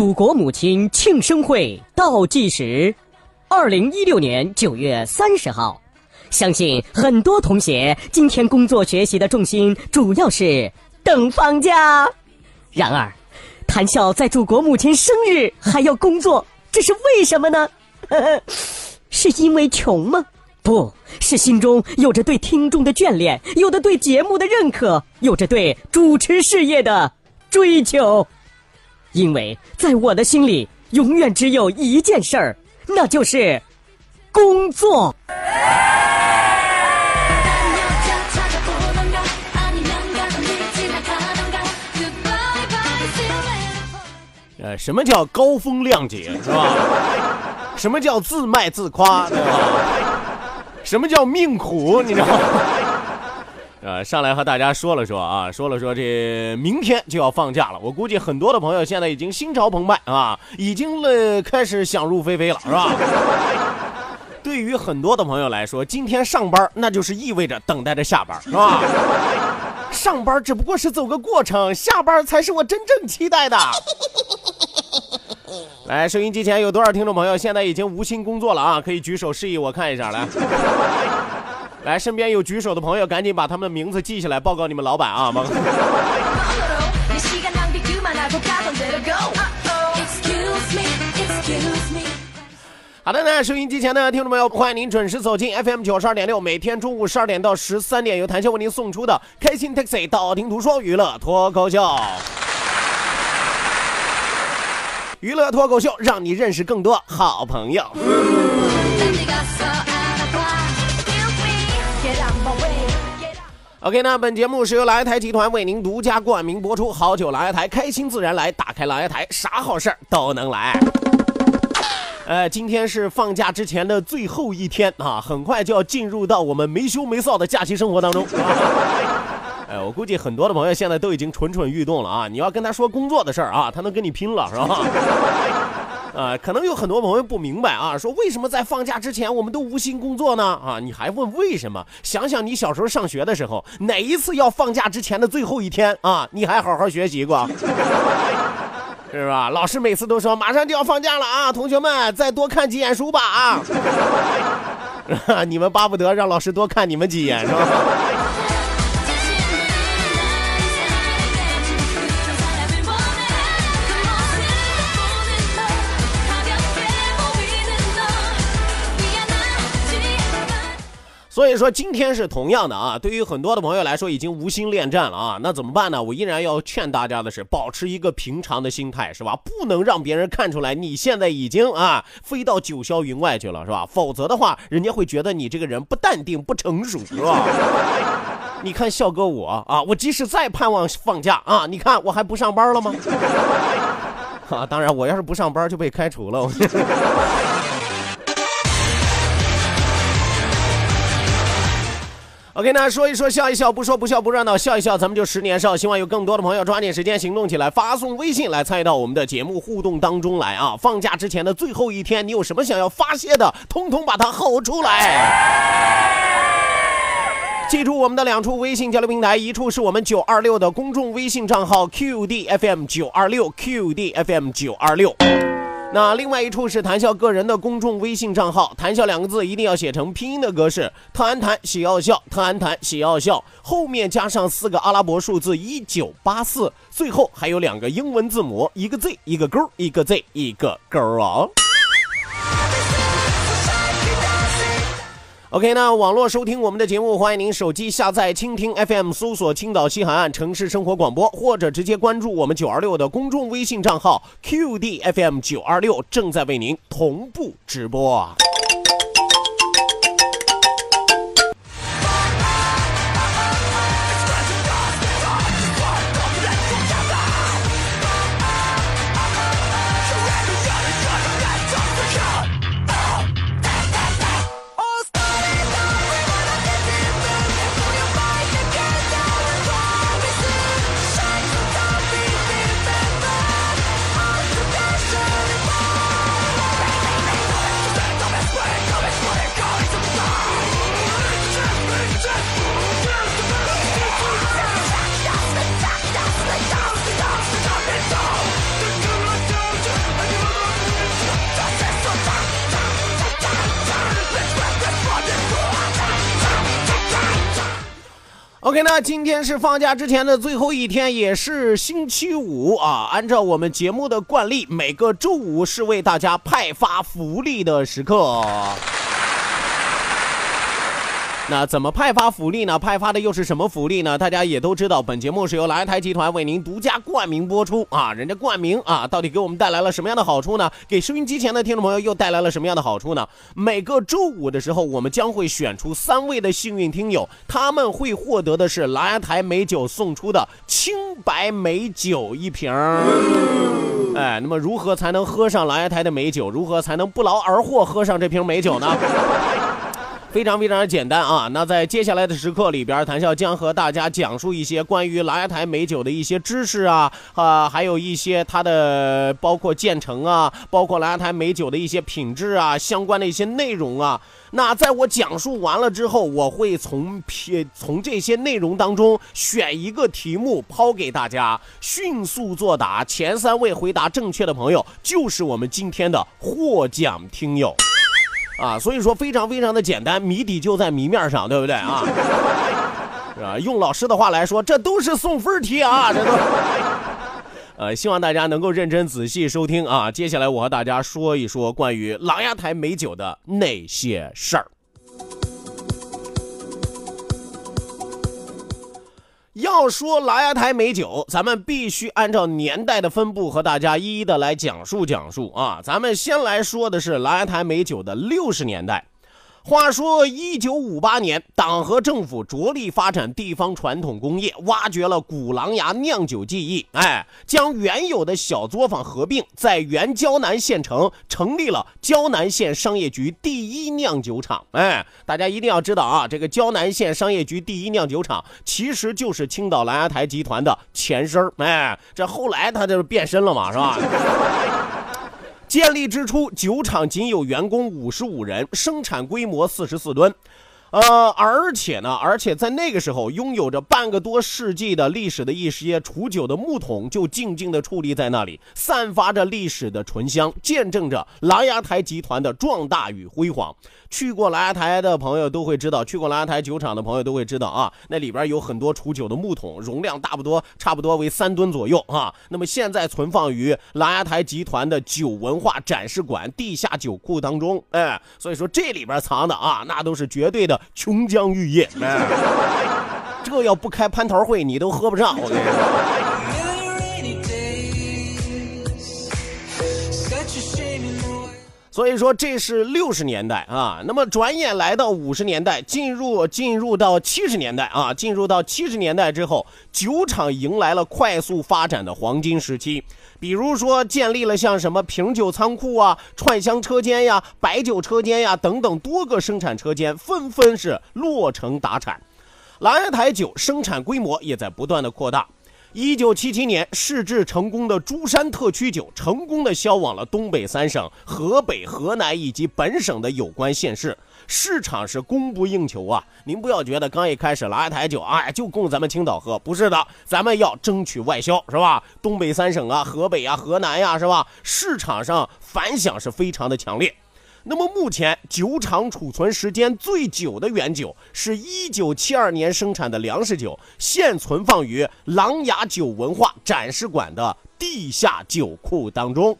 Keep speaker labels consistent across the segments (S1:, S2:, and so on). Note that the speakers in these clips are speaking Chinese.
S1: 祖国母亲庆生会倒计时，二零一六年九月三十号。相信很多同学今天工作学习的重心主要是等放假。然而，谈笑在祖国母亲生日还要工作，这是为什么呢？是因为穷吗？不是，心中有着对听众的眷恋，有着对节目的认可，有着对主持事业的追求。因为在我的心里，永远只有一件事儿，那就是工作。
S2: 呃，什么叫高风亮节是吧？什么叫自卖自夸？对吧？什么叫命苦？你知道吗？呃，上来和大家说了说啊，说了说这明天就要放假了，我估计很多的朋友现在已经心潮澎湃啊，已经了开始想入非非了，是吧？对于很多的朋友来说，今天上班那就是意味着等待着下班，是吧？上班只不过是走个过程，下班才是我真正期待的。来，收音机前有多少听众朋友现在已经无心工作了啊？可以举手示意我看一下来。来，身边有举手的朋友，赶紧把他们的名字记下来，报告你们老板啊！好的呢，收音机前的听众朋友，欢迎您准时走进 FM 九十二点六，每天中午十二点到十三点，由谭笑为您送出的开心 Taxi 道听途说娱乐脱口秀，娱乐脱口秀，让你认识更多好朋友。OK，那本节目是由来台集团为您独家冠名播出。好酒来台，开心自然来，打开来台，啥好事儿都能来。呃，今天是放假之前的最后一天啊，很快就要进入到我们没羞没臊的假期生活当中。哎，我估计很多的朋友现在都已经蠢蠢欲动了啊！你要跟他说工作的事儿啊，他能跟你拼了，是吧？啊，可能有很多朋友不明白啊，说为什么在放假之前我们都无心工作呢？啊，你还问为什么？想想你小时候上学的时候，哪一次要放假之前的最后一天啊，你还好好学习过？是吧？老师每次都说马上就要放假了啊，同学们再多看几眼书吧啊！你们巴不得让老师多看你们几眼是吧？所以说今天是同样的啊，对于很多的朋友来说已经无心恋战了啊，那怎么办呢？我依然要劝大家的是，保持一个平常的心态，是吧？不能让别人看出来你现在已经啊飞到九霄云外去了，是吧？否则的话，人家会觉得你这个人不淡定、不成熟，是吧？你看笑哥我啊，我即使再盼望放假啊，你看我还不上班了吗？啊，当然我要是不上班就被开除了。OK，那说一说笑一笑，不说不笑不热闹，笑一笑咱们就十年少。希望有更多的朋友抓紧时间行动起来，发送微信来参与到我们的节目互动当中来啊！放假之前的最后一天，你有什么想要发泄的，通通把它吼出来。记住我们的两处微信交流平台，一处是我们九二六的公众微信账号 QDFM 九二六 QDFM 九二六。那另外一处是谈笑个人的公众微信账号，谈笑两个字一定要写成拼音的格式，特安谈喜要笑，特安谈喜要笑，后面加上四个阿拉伯数字一九八四，最后还有两个英文字母，一个 Z 一个勾，一个 Z 一个勾哦。OK，那网络收听我们的节目，欢迎您手机下载蜻蜓 FM，搜索青岛西海岸城市生活广播，或者直接关注我们九二六的公众微信账号 QDFM 九二六，正在为您同步直播。今天是放假之前的最后一天，也是星期五啊。按照我们节目的惯例，每个周五是为大家派发福利的时刻。那怎么派发福利呢？派发的又是什么福利呢？大家也都知道，本节目是由蓝台集团为您独家冠名播出啊。人家冠名啊，到底给我们带来了什么样的好处呢？给收音机前的听众朋友又带来了什么样的好处呢？每个周五的时候，我们将会选出三位的幸运听友，他们会获得的是蓝台美酒送出的清白美酒一瓶。哎，那么如何才能喝上蓝台的美酒？如何才能不劳而获喝上这瓶美酒呢？非常非常的简单啊！那在接下来的时刻里边，谭笑将和大家讲述一些关于琅琊台美酒的一些知识啊啊，还有一些它的包括建成啊，包括琅琊台美酒的一些品质啊，相关的一些内容啊。那在我讲述完了之后，我会从撇从这些内容当中选一个题目抛给大家，迅速作答。前三位回答正确的朋友，就是我们今天的获奖听友。啊，所以说非常非常的简单，谜底就在谜面上，对不对啊？是吧？用老师的话来说，这都是送分题啊，这都。呃，希望大家能够认真仔细收听啊。接下来我和大家说一说关于琅琊台美酒的那些事儿。要说琅琊台美酒，咱们必须按照年代的分布和大家一一的来讲述讲述啊。咱们先来说的是琅琊台美酒的六十年代。话说，一九五八年，党和政府着力发展地方传统工业，挖掘了古琅琊酿酒技艺，哎，将原有的小作坊合并，在原胶南县城成立了胶南县商业局第一酿酒厂。哎，大家一定要知道啊，这个胶南县商业局第一酿酒厂其实就是青岛琅琊台集团的前身哎，这后来他就是变身了嘛，是吧？建立之初，酒厂仅有员工五十五人，生产规模四十四吨。呃，而且呢，而且在那个时候，拥有着半个多世纪的历史的一些储酒的木桶就静静地矗立在那里，散发着历史的醇香，见证着琅琊台集团的壮大与辉煌。去过琅琊台的朋友都会知道，去过琅琊台酒厂的朋友都会知道啊，那里边有很多储酒的木桶，容量大不多，差不多为三吨左右啊。那么现在存放于琅琊台集团的酒文化展示馆地下酒库当中，哎，所以说这里边藏的啊，那都是绝对的。琼浆玉液，这要不开蟠桃会，你都喝不上。我跟你说。所以说这是六十年代啊，那么转眼来到五十年代，进入进入到七十年代啊，进入到七十年代之后，酒厂迎来了快速发展的黄金时期。比如说建立了像什么瓶酒仓库啊、串香车间呀、白酒车间呀等等多个生产车间，纷纷是落成达产。琅琊台酒生产规模也在不断的扩大。一九七七年试制成功的珠山特曲酒，成功的销往了东北三省、河北、河南以及本省的有关县市。市场是供不应求啊！您不要觉得刚一开始来台酒，哎，就供咱们青岛喝，不是的，咱们要争取外销，是吧？东北三省啊，河北啊，河南呀，是吧？市场上反响是非常的强烈。那么目前酒厂储存时间最久的原酒是一九七二年生产的粮食酒，现存放于琅琊酒文化展示馆的地下酒库当中。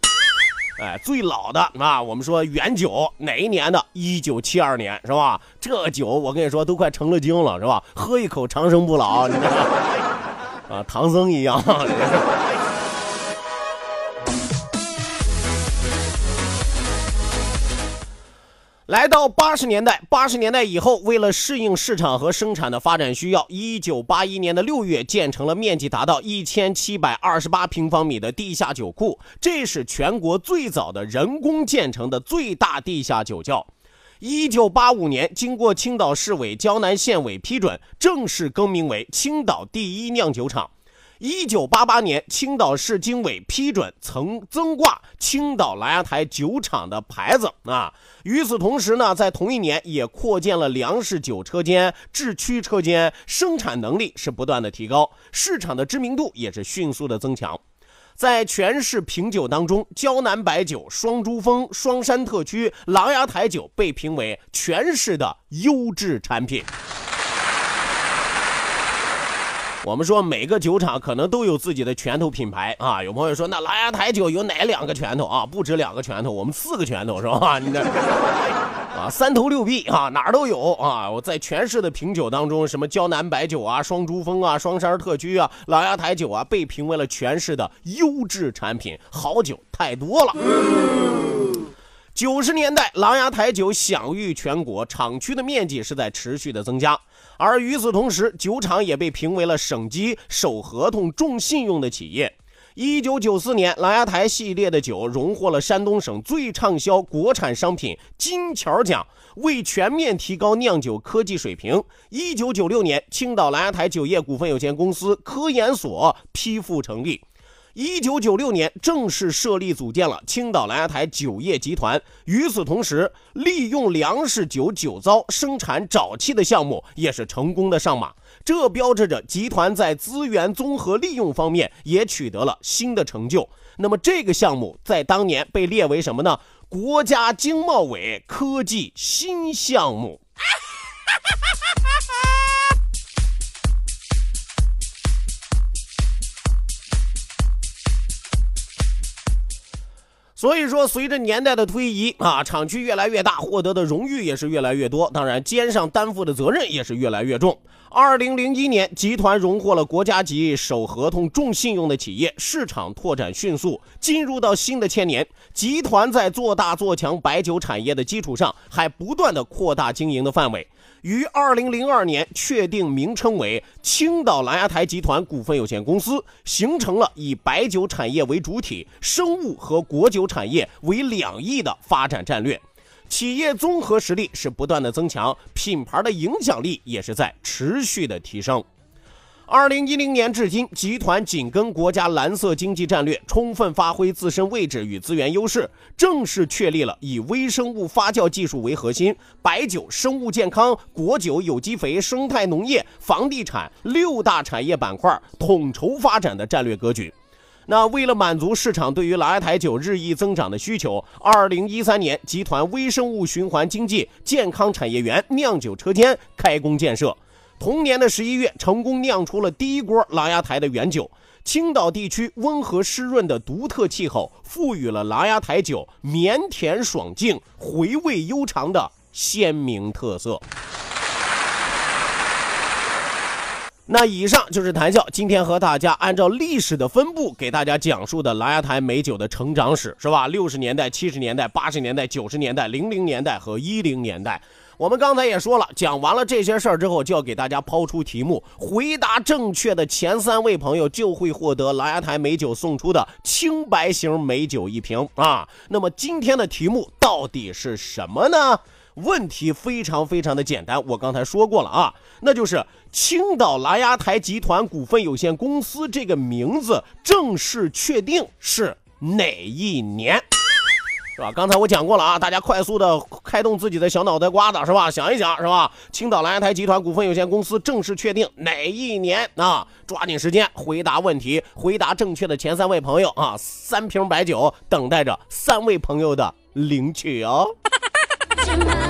S2: 哎，最老的啊，我们说原酒哪一年的？一九七二年是吧？这酒我跟你说都快成了精了是吧？喝一口长生不老，你知道啊，唐僧一样。来到八十年代，八十年代以后，为了适应市场和生产的发展需要，一九八一年的六月建成了面积达到一千七百二十八平方米的地下酒库，这是全国最早的人工建成的最大地下酒窖。一九八五年，经过青岛市委、胶南县委批准，正式更名为青岛第一酿酒厂。一九八八年，青岛市经委批准曾增挂青岛琅琊台酒厂的牌子啊。与此同时呢，在同一年也扩建了粮食酒车间、制曲车间，生产能力是不断的提高，市场的知名度也是迅速的增强。在全市品酒当中，胶南白酒、双珠峰、双山特区、琅琊台酒被评为全市的优质产品。我们说每个酒厂可能都有自己的拳头品牌啊。有朋友说，那琅琊台酒有哪两个拳头啊？不止两个拳头，我们四个拳头是吧？你 这啊，三头六臂啊，哪儿都有啊。我在全市的品酒当中，什么胶南白酒啊、双珠峰啊、双山特区啊、琅琊台酒啊，被评为了全市的优质产品，好酒太多了。九十年代，琅琊台酒享誉全国，厂区的面积是在持续的增加。而与此同时，酒厂也被评为了省级守合同、重信用的企业。一九九四年，琅琊台系列的酒荣获了山东省最畅销国产商品金桥奖，为全面提高酿酒科技水平。一九九六年，青岛琅琊台酒业股份有限公司科研所批复成立。一九九六年正式设立组建了青岛琅琊台酒业集团。与此同时，利用粮食酒酒糟生产沼气的项目也是成功的上马。这标志着集团在资源综合利用方面也取得了新的成就。那么，这个项目在当年被列为什么呢？国家经贸委科技新项目。所以说，随着年代的推移啊，厂区越来越大，获得的荣誉也是越来越多，当然肩上担负的责任也是越来越重。二零零一年，集团荣获了国家级守合同、重信用的企业，市场拓展迅速。进入到新的千年，集团在做大做强白酒产业的基础上，还不断的扩大经营的范围。于二零零二年确定名称为青岛琅琊台集团股份有限公司，形成了以白酒产业为主体、生物和果酒产业为两翼的发展战略。企业综合实力是不断的增强，品牌的影响力也是在持续的提升。二零一零年至今，集团紧跟国家蓝色经济战略，充分发挥自身位置与资源优势，正式确立了以微生物发酵技术为核心，白酒、生物健康、果酒、有机肥、生态农业、房地产六大产业板块统筹发展的战略格局。那为了满足市场对于琅琊台酒日益增长的需求，二零一三年，集团微生物循环经济健康产业园酿酒车间开工建设。同年的十一月，成功酿出了第一锅琅琊台的原酒。青岛地区温和湿润的独特气候，赋予了琅琊台酒绵甜爽净、回味悠长的鲜明特色。那以上就是谈笑今天和大家按照历史的分布给大家讲述的琅琊台美酒的成长史，是吧？六十年代、七十年代、八十年代、九十年代、零零年代和一零年代。我们刚才也说了，讲完了这些事儿之后，就要给大家抛出题目，回答正确的前三位朋友就会获得琅琊台美酒送出的青白型美酒一瓶啊。那么今天的题目到底是什么呢？问题非常非常的简单，我刚才说过了啊，那就是青岛琅琊台集团股份有限公司这个名字正式确定是哪一年？是吧？刚才我讲过了啊，大家快速的开动自己的小脑袋瓜子，是吧？想一想，是吧？青岛蓝台集团股份有限公司正式确定哪一年啊？抓紧时间回答问题，回答正确的前三位朋友啊，三瓶白酒等待着三位朋友的领取哦。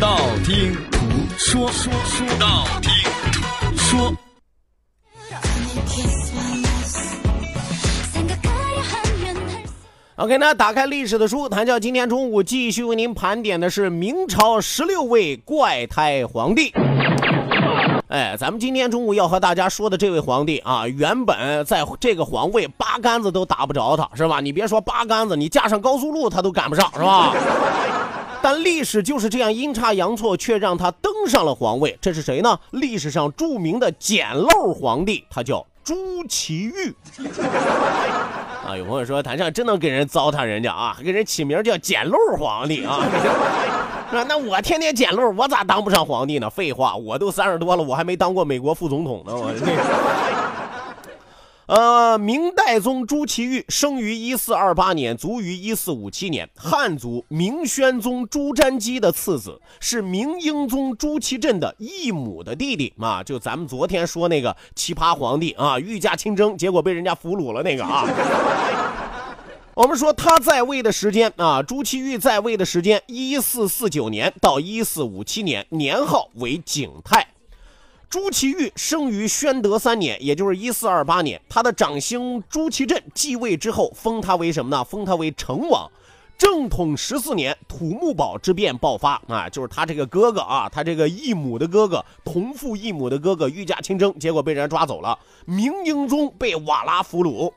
S3: 道听途说。说说道听途说。
S2: Ok 那打开历史的书谈教今天中午继续为您盘点的是明朝十六位怪胎皇帝。哎咱们今天中午要和大家说的这位皇帝啊原本在这个皇位八竿子都打不着他是吧？你别说八竿子你架上高速路他都赶不上是吧？但历史就是这样阴差阳错，却让他登上了皇位。这是谁呢？历史上著名的捡漏皇帝，他叫朱祁钰。啊，有朋友说谭上真能给人糟蹋人家啊，给人起名叫捡漏皇帝啊，是吧？那我天天捡漏，我咋当不上皇帝呢？废话，我都三十多了，我还没当过美国副总统呢，我这。呃，明代宗朱祁钰生于一四二八年，卒于一四五七年，汉族明宣宗朱瞻基的次子，是明英宗朱祁镇的义母的弟弟啊，就咱们昨天说那个奇葩皇帝啊，御驾亲征，结果被人家俘虏了那个啊。我们说他在位的时间啊，朱祁钰在位的时间，一四四九年到一四五七年，年号为景泰。朱祁钰生于宣德三年，也就是一四二八年。他的长兄朱祁镇继位之后，封他为什么呢？封他为成王。正统十四年，土木堡之变爆发啊，就是他这个哥哥啊，他这个异母的哥哥，同父异母的哥哥御驾亲征，结果被人抓走了。明英宗被瓦剌俘虏。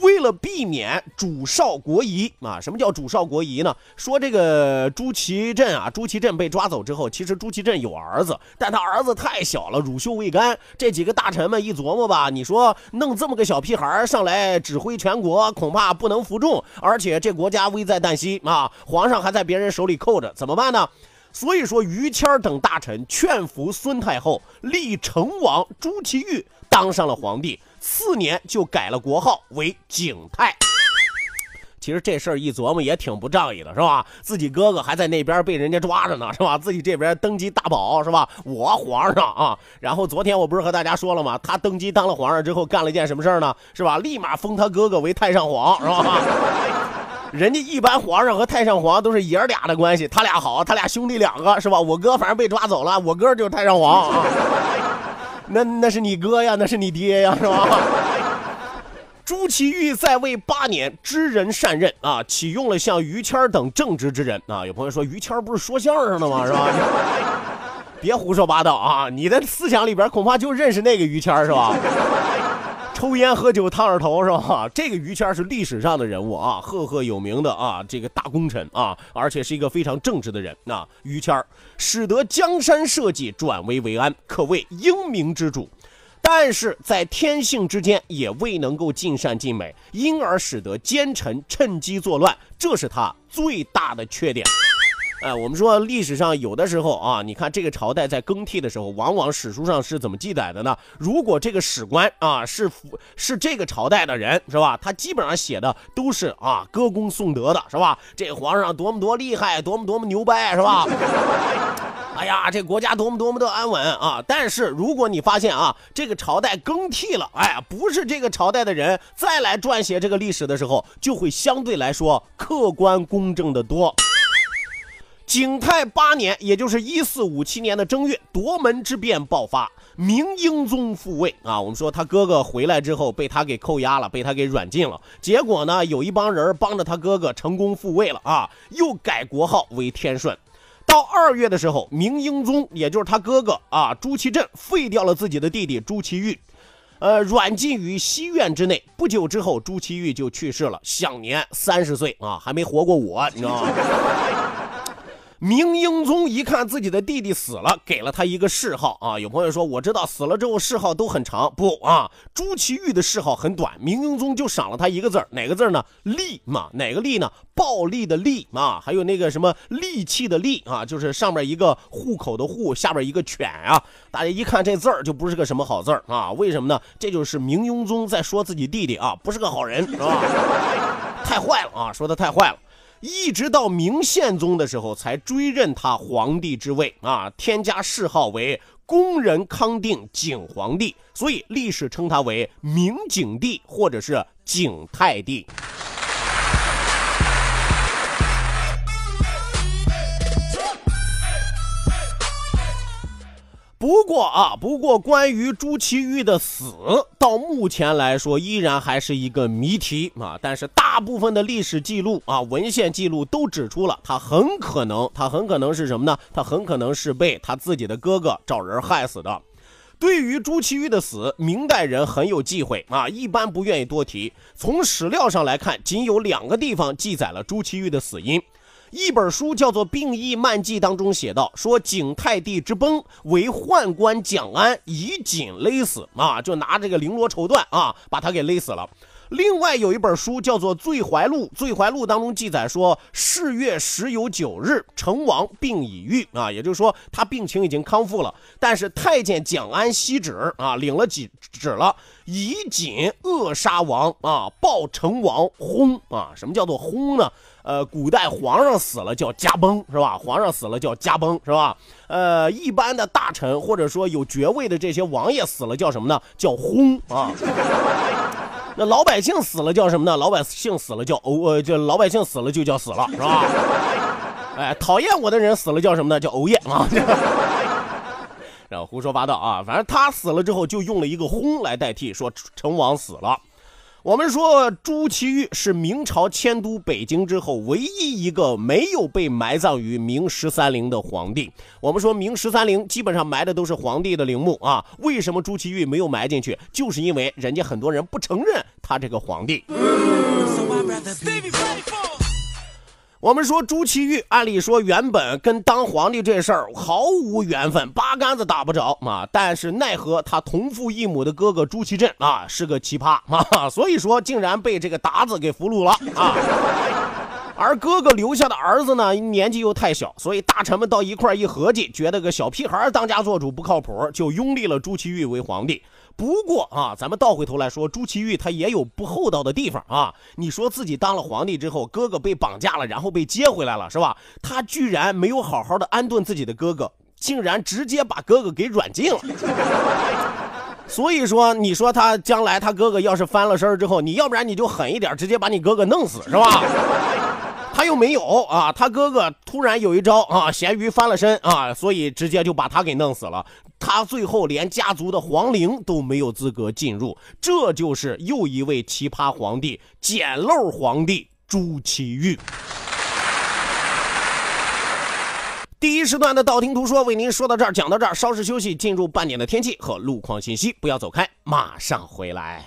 S2: 为了避免主少国疑啊，什么叫主少国疑呢？说这个朱祁镇啊，朱祁镇被抓走之后，其实朱祁镇有儿子，但他儿子太小了，乳臭未干。这几个大臣们一琢磨吧，你说弄这么个小屁孩上来指挥全国，恐怕不能服众，而且这国家危在旦夕啊，皇上还在别人手里扣着，怎么办呢？所以说，于谦等大臣劝服孙太后，立成王朱祁钰当上了皇帝。次年就改了国号为景泰。其实这事儿一琢磨也挺不仗义的，是吧？自己哥哥还在那边被人家抓着呢，是吧？自己这边登基大宝，是吧？我皇上啊！然后昨天我不是和大家说了吗？他登基当了皇上之后，干了一件什么事儿呢？是吧？立马封他哥哥为太上皇，是吧？人家一般皇上和太上皇都是爷儿俩的关系，他俩好，他俩兄弟两个，是吧？我哥反正被抓走了，我哥就是太上皇啊。那那是你哥呀，那是你爹呀，是吧？朱祁钰在位八年，知人善任啊，启用了像于谦等正直之人啊。有朋友说于谦不是说相声的吗？是吧？别胡说八道啊！你的思想里边恐怕就认识那个于谦是吧？抽烟喝酒烫着头是吧？这个于谦是历史上的人物啊，赫赫有名的啊，这个大功臣啊，而且是一个非常正直的人。那于谦使得江山社稷转危为安，可谓英明之主。但是在天性之间也未能够尽善尽美，因而使得奸臣趁机作乱，这是他最大的缺点。哎，我们说历史上有的时候啊，你看这个朝代在更替的时候，往往史书上是怎么记载的呢？如果这个史官啊是是这个朝代的人，是吧？他基本上写的都是啊歌功颂德的，是吧？这皇上多么多厉害，多么多么牛掰，是吧？哎呀，这国家多么多么的安稳啊！但是如果你发现啊，这个朝代更替了，哎，不是这个朝代的人再来撰写这个历史的时候，就会相对来说客观公正的多。景泰八年，也就是一四五七年的正月，夺门之变爆发，明英宗复位啊。我们说他哥哥回来之后，被他给扣押了，被他给软禁了。结果呢，有一帮人帮着他哥哥成功复位了啊，又改国号为天顺。到二月的时候，明英宗也就是他哥哥啊朱祁镇废掉了自己的弟弟朱祁钰，呃，软禁于西院之内。不久之后，朱祁钰就去世了，享年三十岁啊，还没活过我，你知道吗？明英宗一看自己的弟弟死了，给了他一个谥号啊。有朋友说，我知道死了之后谥号都很长，不啊？朱祁钰的谥号很短，明英宗就赏了他一个字，哪个字呢？利嘛，哪个利呢？暴力的利啊，还有那个什么利器的利啊，就是上面一个户口的户，下边一个犬啊。大家一看这字儿就不是个什么好字儿啊？为什么呢？这就是明英宗在说自己弟弟啊，不是个好人，是吧？太坏了啊，说的太坏了。一直到明宪宗的时候，才追认他皇帝之位啊，添加谥号为恭仁康定景皇帝，所以历史称他为明景帝或者是景泰帝。不过啊，不过关于朱祁钰的死，到目前来说依然还是一个谜题啊。但是大部分的历史记录啊、文献记录都指出了他很可能，他很可能是什么呢？他很可能是被他自己的哥哥找人害死的。对于朱祁钰的死，明代人很有忌讳啊，一般不愿意多提。从史料上来看，仅有两个地方记载了朱祁钰的死因。一本书叫做《病疫漫记》当中写道，说景泰帝之崩为宦官蒋安以锦勒死啊，就拿这个绫罗绸缎啊把他给勒死了。另外有一本书叫做《醉怀录》，《醉怀录》当中记载说，四月十有九日，成王病已愈啊，也就是说他病情已经康复了。但是太监蒋安西旨啊，领了几旨了，以锦扼杀王啊，报成王薨啊。什么叫做薨呢？呃，古代皇上死了叫驾崩，是吧？皇上死了叫驾崩，是吧？呃，一般的大臣或者说有爵位的这些王爷死了叫什么呢？叫薨啊。那老百姓死了叫什么呢？老百姓死了叫欧，呃，就老百姓死了就叫死了，是吧？哎，讨厌我的人死了叫什么呢？叫欧耶啊。然后胡说八道啊，反正他死了之后就用了一个薨来代替，说成王死了。我们说朱祁钰是明朝迁都北京之后唯一一个没有被埋葬于明十三陵的皇帝。我们说明十三陵基本上埋的都是皇帝的陵墓啊，为什么朱祁钰没有埋进去？就是因为人家很多人不承认他这个皇帝。我们说朱祁钰，按理说原本跟当皇帝这事儿毫无缘分，八竿子打不着嘛。但是奈何他同父异母的哥哥朱祁镇啊是个奇葩啊，所以说竟然被这个鞑子给俘虏了啊。而哥哥留下的儿子呢，年纪又太小，所以大臣们到一块一合计，觉得个小屁孩当家做主不靠谱，就拥立了朱祁钰为皇帝。不过啊，咱们倒回头来说，朱祁钰他也有不厚道的地方啊。你说自己当了皇帝之后，哥哥被绑架了，然后被接回来了，是吧？他居然没有好好的安顿自己的哥哥，竟然直接把哥哥给软禁了。所以说，你说他将来他哥哥要是翻了身之后，你要不然你就狠一点，直接把你哥哥弄死，是吧？他又没有啊，他哥哥突然有一招啊，咸鱼翻了身啊，所以直接就把他给弄死了。他最后连家族的皇陵都没有资格进入，这就是又一位奇葩皇帝——捡漏皇帝朱祁钰。第一时段的道听途说为您说到这儿，讲到这儿，稍事休息，进入半点的天气和路况信息，不要走开，马上回来。